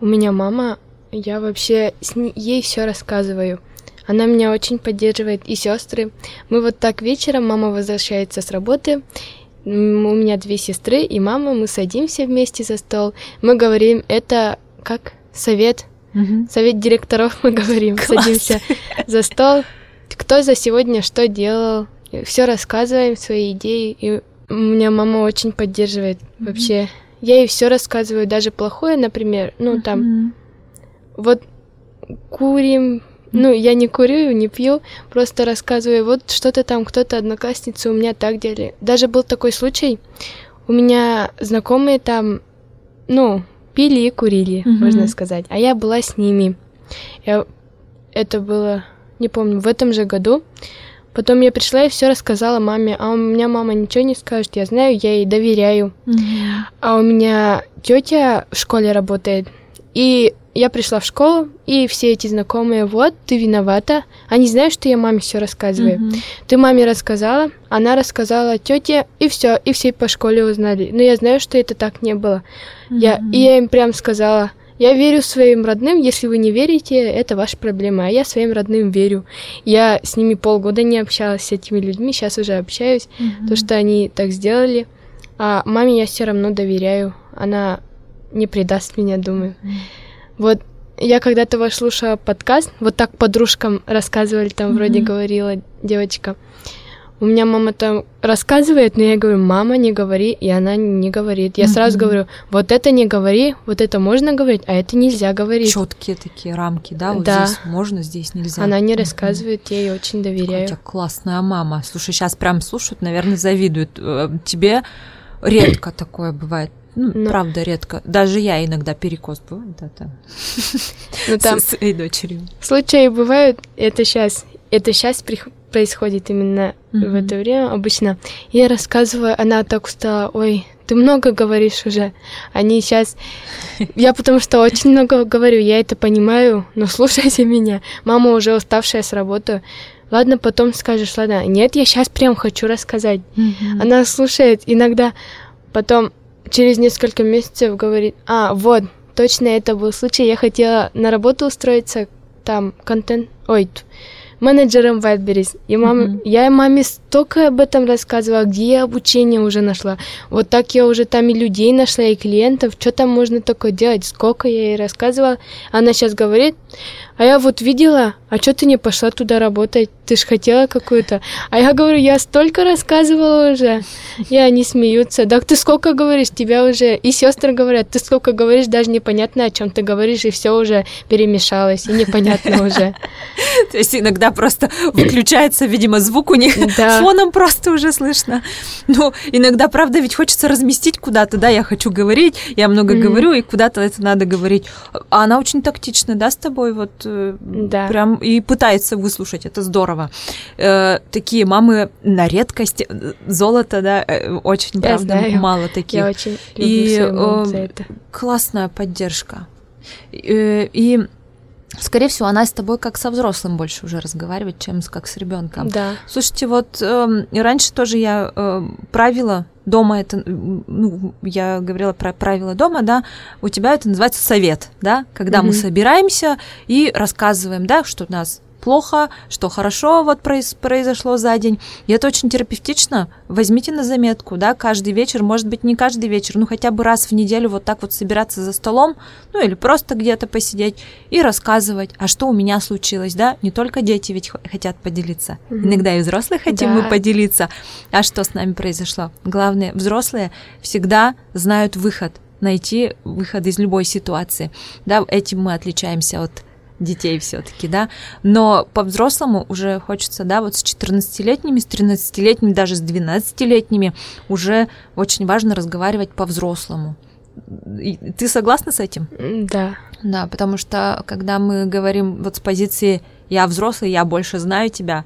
У меня мама, я вообще с ней, ей все рассказываю. Она меня очень поддерживает, и сестры. Мы вот так вечером, мама возвращается с работы, у меня две сестры и мама, мы садимся вместе за стол, мы говорим, это как совет, угу. совет директоров мы говорим, Класс. садимся за стол, кто за сегодня что делал, все рассказываем свои идеи, и у меня мама очень поддерживает угу. вообще. Я ей все рассказываю, даже плохое, например, ну угу. там, вот курим, ну, я не курю, не пью, просто рассказываю, вот что-то там, кто-то, одноклассницы у меня так делали. Даже был такой случай, у меня знакомые там, ну, пили и курили, mm-hmm. можно сказать, а я была с ними. Я... Это было, не помню, в этом же году. Потом я пришла и все рассказала маме, а у меня мама ничего не скажет, я знаю, я ей доверяю. Mm-hmm. А у меня тетя в школе работает, и я пришла в школу, и все эти знакомые, вот, ты виновата. Они знают, что я маме все рассказываю. Mm-hmm. Ты маме рассказала, она рассказала тете, и все, и все по школе узнали. Но я знаю, что это так не было. Mm-hmm. Я, и я им прям сказала, я верю своим родным, если вы не верите, это ваша проблема. А я своим родным верю. Я с ними полгода не общалась, с этими людьми, сейчас уже общаюсь, mm-hmm. то, что они так сделали. А маме я все равно доверяю. Она не предаст меня, думаю. Mm-hmm. Вот я когда-то ваш слушала подкаст, вот так подружкам рассказывали, там mm-hmm. вроде говорила девочка. У меня мама там рассказывает, но я говорю, мама, не говори, и она не говорит. Я mm-hmm. сразу говорю, вот это не говори, вот это можно говорить, а это нельзя говорить. Четкие такие рамки, да? Вот да. здесь можно, здесь нельзя. Она не mm-hmm. рассказывает, я ей очень доверяю. Какая классная мама. Слушай, сейчас прям слушают, наверное, завидуют. Э, тебе редко такое бывает. Ну, Но... правда, редко. Даже я иногда перекос бывает, да, там. Ну, там Со своей дочерью. Случаи бывают, это сейчас, это сейчас происходит именно mm-hmm. в это время обычно. Я рассказываю, она так устала, ой, ты много говоришь уже. Они сейчас... Я потому что очень много говорю, я это понимаю, но слушайте меня. Мама уже уставшая с работы. Ладно, потом скажешь, ладно. Нет, я сейчас прям хочу рассказать. Mm-hmm. Она слушает иногда, потом через несколько месяцев говорит, а, вот, точно это был случай, я хотела на работу устроиться, там, контент, ой, менеджером Wildberries. И мама, mm-hmm. я маме столько об этом рассказывала, где я обучение уже нашла. Вот так я уже там и людей нашла, и клиентов. Что там можно такое делать? Сколько я ей рассказывала. Она сейчас говорит, а я вот видела, а что ты не пошла туда работать? Ты ж хотела какую-то. А я говорю, я столько рассказывала уже. И они смеются. Так ты сколько говоришь? Тебя уже... И сестры говорят, ты сколько говоришь, даже непонятно, о чем ты говоришь, и все уже перемешалось, и непонятно уже. То есть иногда просто выключается, видимо, звук у них фоном просто уже слышно. Ну, иногда, правда, ведь хочется разместить куда-то, да, я хочу говорить, я много говорю, и куда-то это надо говорить. А она очень тактична, да, с тобой вот Э, да. прям и пытается выслушать, это здорово. Э, такие мамы на редкость, э, золото, да, очень, Я правда, знаю. мало таких. Я очень люблю и э, за это. Классная поддержка. И, и Скорее всего, она с тобой как со взрослым больше уже разговаривает, чем как с ребенком. Да. Слушайте, вот э, раньше тоже я э, правила дома это, ну, я говорила про правила дома, да, у тебя это называется совет, да, когда mm-hmm. мы собираемся и рассказываем, да, что у нас плохо, что хорошо вот произ, произошло за день. И это очень терапевтично. Возьмите на заметку, да, каждый вечер, может быть, не каждый вечер, ну хотя бы раз в неделю вот так вот собираться за столом, ну или просто где-то посидеть и рассказывать, а что у меня случилось, да, не только дети ведь хотят поделиться, угу. иногда и взрослые хотим да. мы поделиться, а что с нами произошло. Главное, взрослые всегда знают выход, найти выход из любой ситуации. Да, этим мы отличаемся от детей все-таки, да, но по-взрослому уже хочется, да, вот с 14-летними, с 13-летними, даже с 12-летними уже очень важно разговаривать по-взрослому. Ты согласна с этим? Да. Да, потому что когда мы говорим вот с позиции «я взрослый, я больше знаю тебя»,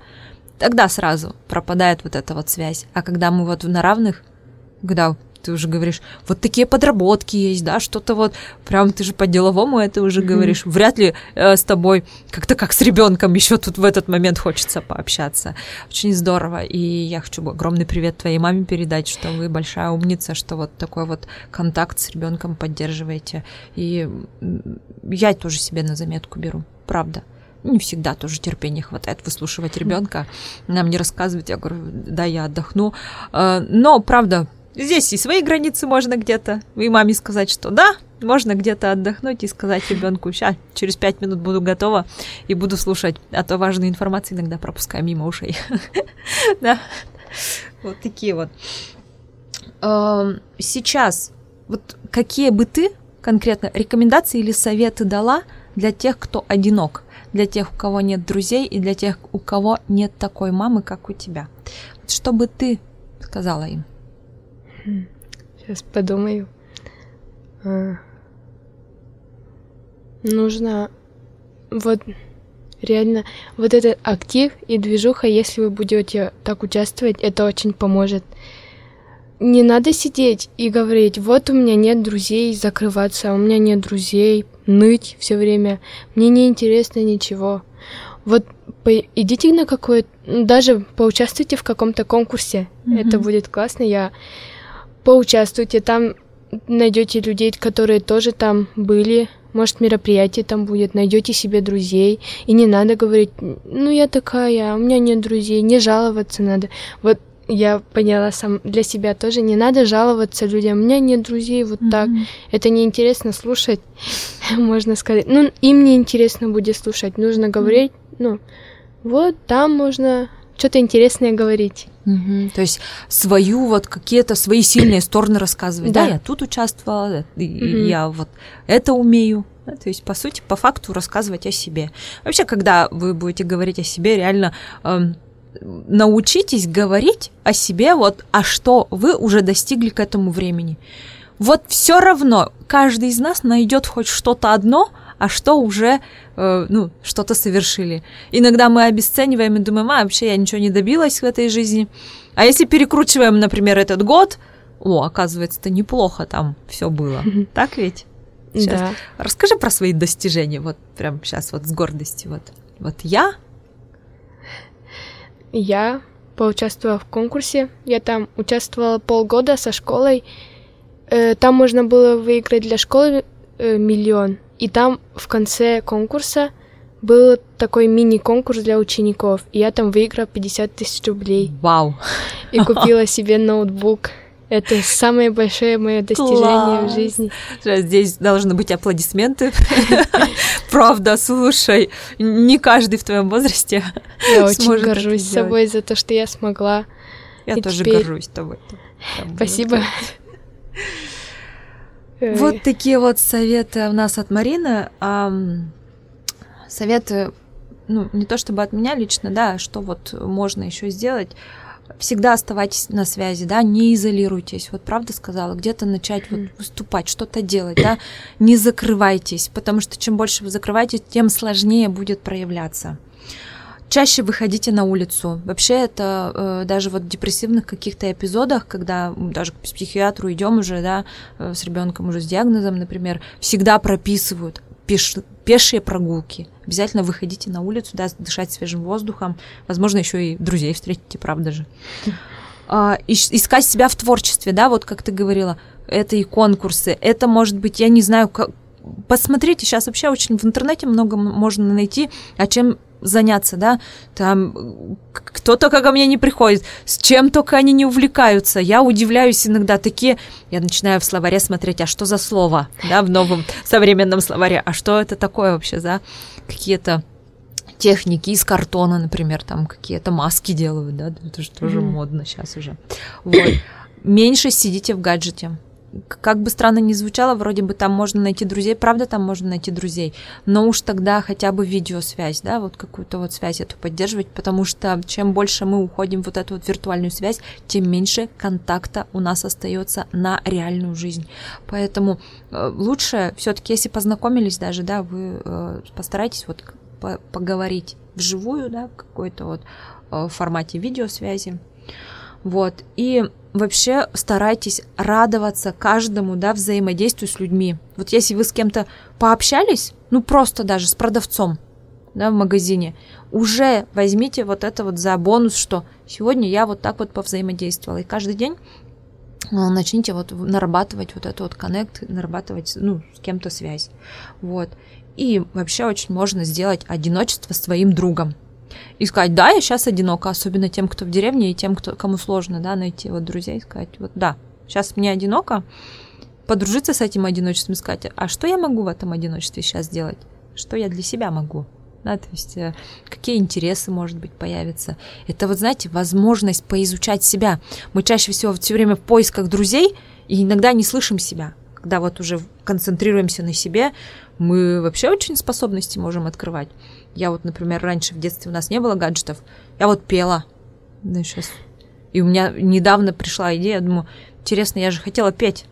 тогда сразу пропадает вот эта вот связь. А когда мы вот на равных, когда ты уже говоришь, вот такие подработки есть, да, что-то вот, прям ты же по-деловому это уже mm-hmm. говоришь. Вряд ли э, с тобой как-то как с ребенком еще тут в этот момент хочется пообщаться. Очень здорово. И я хочу огромный привет твоей маме передать, что вы большая умница, что вот такой вот контакт с ребенком поддерживаете. И я тоже себе на заметку беру, правда не всегда тоже терпения хватает выслушивать ребенка, нам не рассказывать, я говорю, да, я отдохну. А, но, правда, здесь и свои границы можно где-то, и маме сказать, что да, можно где-то отдохнуть и сказать ребенку, сейчас через пять минут буду готова и буду слушать, а то важную информацию иногда пропускаю мимо ушей. Да, вот такие вот. Сейчас, вот какие бы ты конкретно рекомендации или советы дала для тех, кто одинок? для тех, у кого нет друзей, и для тех, у кого нет такой мамы, как у тебя. Что бы ты сказала им? Сейчас подумаю. А, нужно вот реально вот этот актив и движуха, если вы будете так участвовать, это очень поможет. Не надо сидеть и говорить, вот у меня нет друзей, закрываться, у меня нет друзей, ныть все время. Мне не интересно ничего. Вот по, идите на какой даже поучаствуйте в каком-то конкурсе. Mm-hmm. Это будет классно. Я поучаствуйте, там найдете людей, которые тоже там были. Может, мероприятие там будет, найдете себе друзей. И не надо говорить, ну я такая, у меня нет друзей, не жаловаться надо. Вот я поняла сам для себя тоже, не надо жаловаться людям, у меня нет друзей, вот mm-hmm. так. Это неинтересно слушать, можно сказать. Ну, им не интересно будет слушать, нужно говорить, mm-hmm. ну, вот там можно что-то интересное говорить. Угу. То есть свою вот какие-то свои сильные стороны рассказывать. Да, да я тут участвовала, угу. я вот это умею. Да, то есть, по сути, по факту рассказывать о себе. Вообще, когда вы будете говорить о себе, реально эм, научитесь говорить о себе, вот, а что вы уже достигли к этому времени. Вот все равно каждый из нас найдет хоть что-то одно, а что уже, э, ну, что-то совершили. Иногда мы обесцениваем и думаем, а, вообще я ничего не добилась в этой жизни. А если перекручиваем, например, этот год, о, оказывается, это неплохо там все было. Так ведь? Сейчас. Да. Расскажи про свои достижения, вот прям сейчас вот с гордостью. Вот, вот я я поучаствовала в конкурсе. Я там участвовала полгода со школой. Э, там можно было выиграть для школы э, миллион. И там в конце конкурса был такой мини-конкурс для учеников. И я там выиграла 50 тысяч рублей. Вау! И купила себе ноутбук. Это самое большое мое достижение Класс. в жизни. Здесь должны быть аплодисменты. Правда, слушай, не каждый в твоем возрасте. Я очень горжусь собой за то, что я смогла. Я тоже горжусь тобой. Спасибо. Вот такие вот советы у нас от Марины. Советы, ну, не то чтобы от меня лично, да, что вот можно еще сделать всегда оставайтесь на связи, да, не изолируйтесь. Вот правда сказала, где-то начать вот выступать, что-то делать, да, не закрывайтесь, потому что чем больше вы закрываетесь, тем сложнее будет проявляться. Чаще выходите на улицу. Вообще это э, даже вот в депрессивных каких-то эпизодах, когда даже к психиатру идем уже, да, э, с ребенком уже с диагнозом, например, всегда прописывают пеш, пешие прогулки. Обязательно выходите на улицу, да, дышать свежим воздухом. Возможно, еще и друзей встретите, правда же. А, искать себя в творчестве, да, вот как ты говорила, это и конкурсы, это может быть, я не знаю, как, посмотрите, сейчас вообще очень в интернете много можно найти, а чем заняться, да, там кто только ко мне не приходит, с чем только они не увлекаются. Я удивляюсь иногда такие, я начинаю в словаре смотреть, а что за слово, да, в новом современном словаре, а что это такое вообще за какие-то техники из картона, например, там какие-то маски делают, да, это же тоже mm-hmm. модно сейчас уже. Вот. Меньше сидите в гаджете как бы странно ни звучало, вроде бы там можно найти друзей, правда там можно найти друзей, но уж тогда хотя бы видеосвязь, да, вот какую-то вот связь эту поддерживать, потому что чем больше мы уходим в вот эту вот виртуальную связь, тем меньше контакта у нас остается на реальную жизнь. Поэтому э, лучше все-таки, если познакомились даже, да, вы э, постарайтесь вот поговорить вживую, да, в какой-то вот э, формате видеосвязи. Вот. И вообще старайтесь радоваться каждому, да, взаимодействию с людьми. Вот если вы с кем-то пообщались, ну просто даже с продавцом, да, в магазине, уже возьмите вот это вот за бонус, что сегодня я вот так вот повзаимодействовала. И каждый день ну, начните вот нарабатывать вот этот вот коннект, нарабатывать, ну, с кем-то связь. Вот. И вообще очень можно сделать одиночество своим другом. И сказать, да, я сейчас одинока, особенно тем, кто в деревне, и тем, кто, кому сложно, да, найти вот друзей, сказать, вот да, сейчас мне одиноко, подружиться с этим одиночеством сказать, а что я могу в этом одиночестве сейчас сделать? Что я для себя могу? Да, то есть э, какие интересы, может быть, появятся. Это вот, знаете, возможность поизучать себя. Мы чаще всего все время в поисках друзей и иногда не слышим себя. Когда вот уже концентрируемся на себе, мы вообще очень способности можем открывать. Я вот, например, раньше в детстве у нас не было гаджетов, я вот пела. Да, сейчас. И у меня недавно пришла идея, я думаю, интересно, я же хотела петь.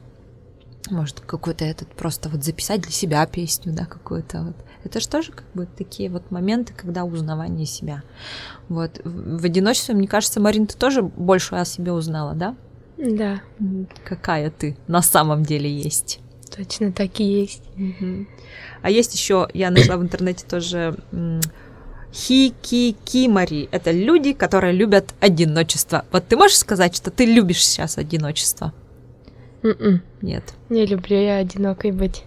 Может, какой-то этот просто вот записать для себя песню, да, какую-то вот. Это же тоже как бы такие вот моменты, когда узнавание себя. Вот. В одиночестве, мне кажется, Марин, ты тоже больше о себе узнала, да? Да. Какая ты на самом деле есть. Точно так и есть. Угу. А есть еще, я нашла в интернете тоже хикикимари. Это люди, которые любят одиночество. Вот ты можешь сказать, что ты любишь сейчас одиночество? Mm-mm. М-м. Нет. Не люблю я одинокой быть.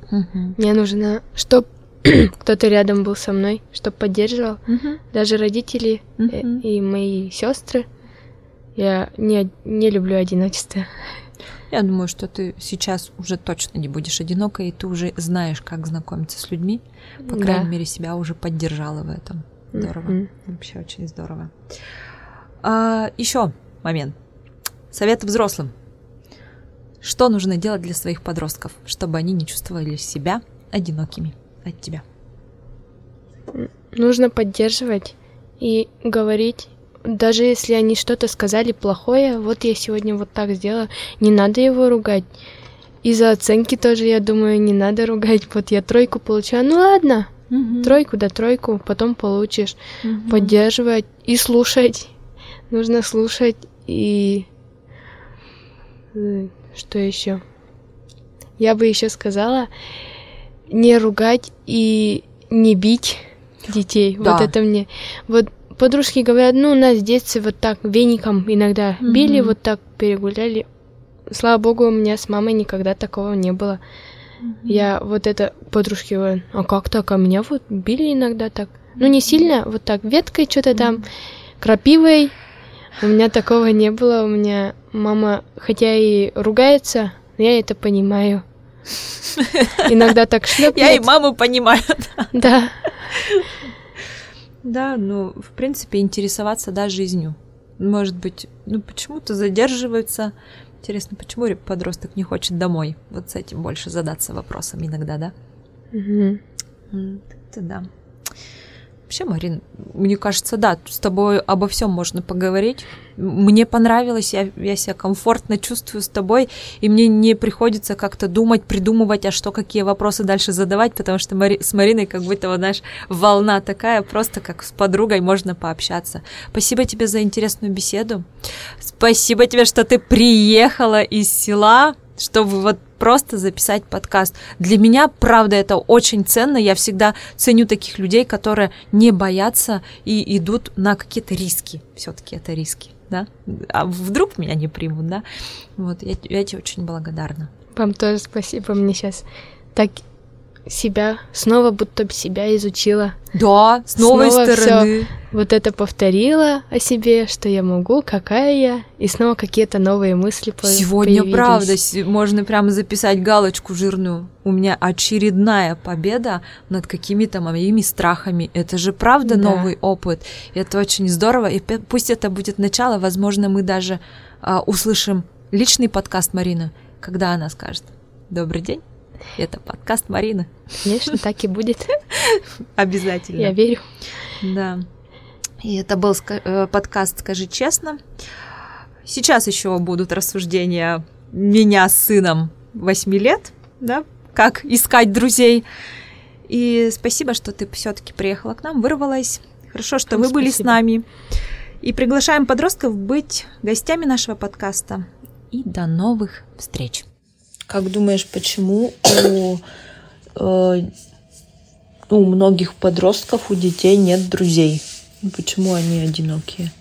Мне нужно, чтобы кто-то рядом был со мной, чтобы поддерживал. Даже родители угу. и мои сестры. Я не, не люблю одиночество. Я думаю, что ты сейчас уже точно не будешь одинокой, и ты уже знаешь, как знакомиться с людьми. По да. крайней мере, себя уже поддержала в этом. Здорово. Mm-hmm. Вообще очень здорово. А, еще момент. Совет взрослым. Что нужно делать для своих подростков, чтобы они не чувствовали себя одинокими от тебя? Нужно поддерживать и говорить даже если они что-то сказали плохое, вот я сегодня вот так сделала, не надо его ругать. И за оценки тоже, я думаю, не надо ругать. Вот я тройку получила, ну ладно, угу. тройку да тройку, потом получишь. Угу. Поддерживать и слушать. Нужно слушать и э, что еще? Я бы еще сказала не ругать и не бить детей. Да. Вот это мне. Вот подружки говорят, ну, нас в детстве вот так веником иногда mm-hmm. били, вот так перегуляли. Слава богу, у меня с мамой никогда такого не было. Mm-hmm. Я вот это подружки говорят, а как так? А меня вот били иногда так. Ну, не сильно, вот так веткой что-то mm-hmm. там, крапивой. У меня такого не было. У меня мама, хотя и ругается, я это понимаю. Иногда так шлепнет. Я и маму понимаю. Да. Да, ну, в принципе, интересоваться, да, жизнью. Может быть, ну, почему-то задерживаются. Интересно, почему подросток не хочет домой? Вот с этим больше задаться вопросом иногда, да? Угу. Это да. Вообще, Марин, мне кажется, да, с тобой обо всем можно поговорить. Мне понравилось, я, я себя комфортно чувствую с тобой, и мне не приходится как-то думать, придумывать, а что, какие вопросы дальше задавать, потому что Мари, с Мариной как будто, вот, знаешь, волна такая, просто как с подругой можно пообщаться. Спасибо тебе за интересную беседу. Спасибо тебе, что ты приехала из села, чтобы вот просто записать подкаст. Для меня, правда, это очень ценно. Я всегда ценю таких людей, которые не боятся и идут на какие-то риски. Все-таки это риски, да? А вдруг меня не примут, да? Вот, я, я тебе очень благодарна. Вам тоже спасибо. Мне сейчас так себя, снова будто бы себя изучила. Да, с новой снова стороны. Всё вот это повторила о себе, что я могу, какая я, и снова какие-то новые мысли Сегодня, появились. правда, можно прямо записать галочку жирную. У меня очередная победа над какими-то моими страхами. Это же правда да. новый опыт. Это очень здорово. И пусть это будет начало, возможно, мы даже а, услышим личный подкаст Марины, когда она скажет «Добрый день». Это подкаст Марины. Конечно, так и будет. Обязательно. Я верю. Да. И это был э, подкаст «Скажи честно». Сейчас еще будут рассуждения меня с сыном 8 лет, да, как искать друзей. И спасибо, что ты все-таки приехала к нам, вырвалась. Хорошо, что Вам вы были с нами. И приглашаем подростков быть гостями нашего подкаста. И до новых встреч. Как думаешь, почему у, э, у многих подростков, у детей нет друзей? Почему они одинокие?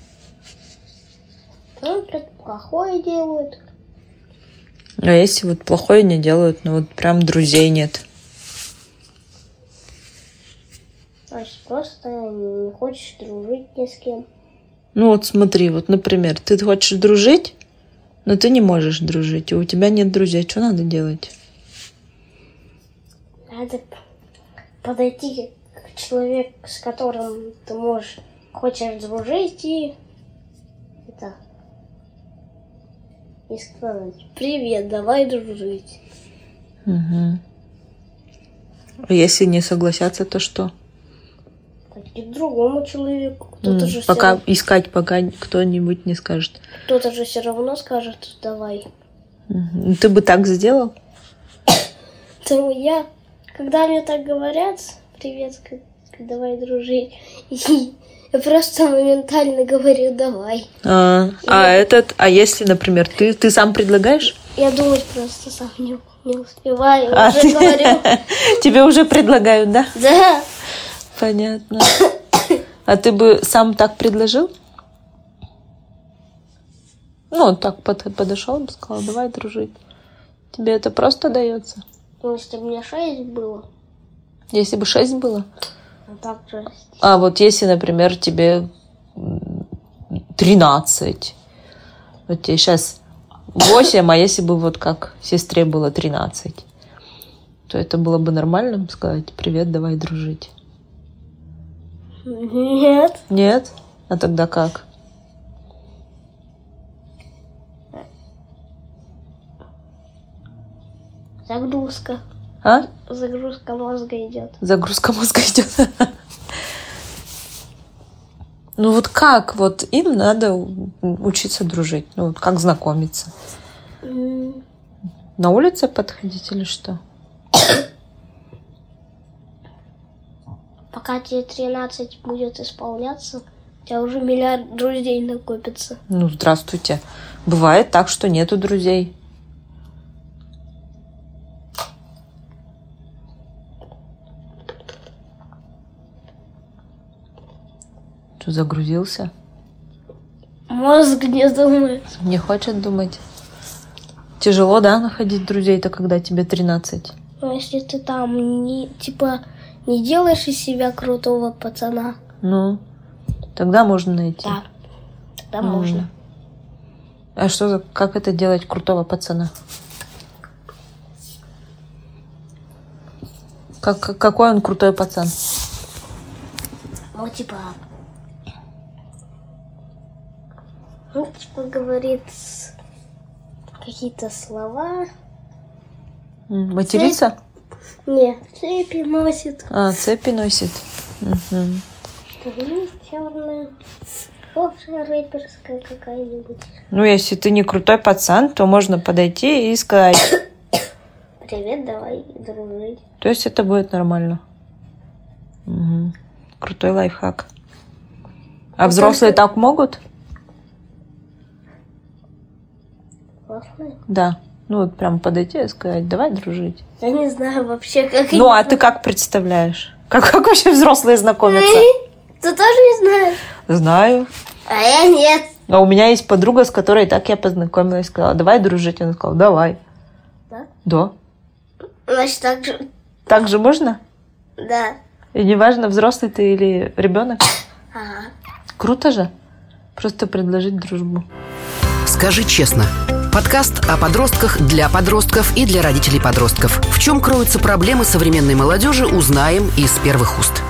Ну, плохое делают. А если вот плохое не делают, ну вот прям друзей нет? Значит, просто не хочешь дружить ни с кем. Ну вот смотри, вот, например, ты хочешь дружить, но ты не можешь дружить, и у тебя нет друзей. Что надо делать? Надо подойти к человеку, с которым ты можешь, хочешь дружить, и это и сказать, привет, давай дружить. Угу. А если не согласятся, то что? Пойти к другому человеку. Кто-то же пока все, искать, пока кто-нибудь не скажет. кто-то же все равно скажет, давай. Ты бы так сделал? То я, когда мне так говорят, привет, давай дружить, я просто моментально говорю, давай. А, а этот, а если, например, ты, ты сам предлагаешь? Я думать просто сам не, не успеваю, А уже ты- говорю. Тебе уже предлагают, да? Да, Понятно. А ты бы сам так предложил? Ну, так под- подошел бы, сказал, давай дружить. Тебе это просто дается? ну, если бы мне шесть было, Если бы шесть было? а так же А вот если, например, тебе м, 13, вот тебе сейчас 8, а если бы вот как сестре было 13, то это было бы нормально сказать, привет, давай дружить. Нет. Нет? А тогда как? Загрузка. А? Загрузка мозга идет. Загрузка мозга идет. Ну вот как? Вот им надо учиться дружить. Ну вот как знакомиться? На улице подходить или что? Пока тебе 13 будет исполняться, у тебя уже миллиард друзей накопится. Ну, здравствуйте. Бывает так, что нету друзей. Что, загрузился? Мозг не думает. Не хочет думать. Тяжело, да, находить друзей-то, когда тебе 13? Но если ты там не, типа, не делаешь из себя крутого пацана, Ну, тогда можно найти. да, тогда М. можно. А что за... Как это делать крутого пацана? Как, как- какой он крутой пацан? Ну, типа, ну, типа, говорит какие-то слова. Материться? Не, цепи носит. А, цепи носит. Черные. Кофта рэперская какая-нибудь. Ну, если ты не крутой пацан, то можно подойти и сказать. Привет, давай дружить. То есть это будет нормально. Мгм. Крутой лайфхак. А взрослые так могут? Классный. Да. Ну, вот прям подойти и сказать, давай дружить. Я не знаю вообще, как... Ну, а ты как представляешь? Как, как вообще взрослые знакомятся? Ты тоже не знаешь? Знаю. А я нет. А у меня есть подруга, с которой так я познакомилась. Сказала, давай дружить. Она сказала, давай. Да? Да. Значит, так же... Так же можно? Да. И неважно, взрослый ты или ребенок. Ага. Круто же. Просто предложить дружбу. Скажи честно. Подкаст о подростках для подростков и для родителей подростков. В чем кроются проблемы современной молодежи, узнаем из первых уст.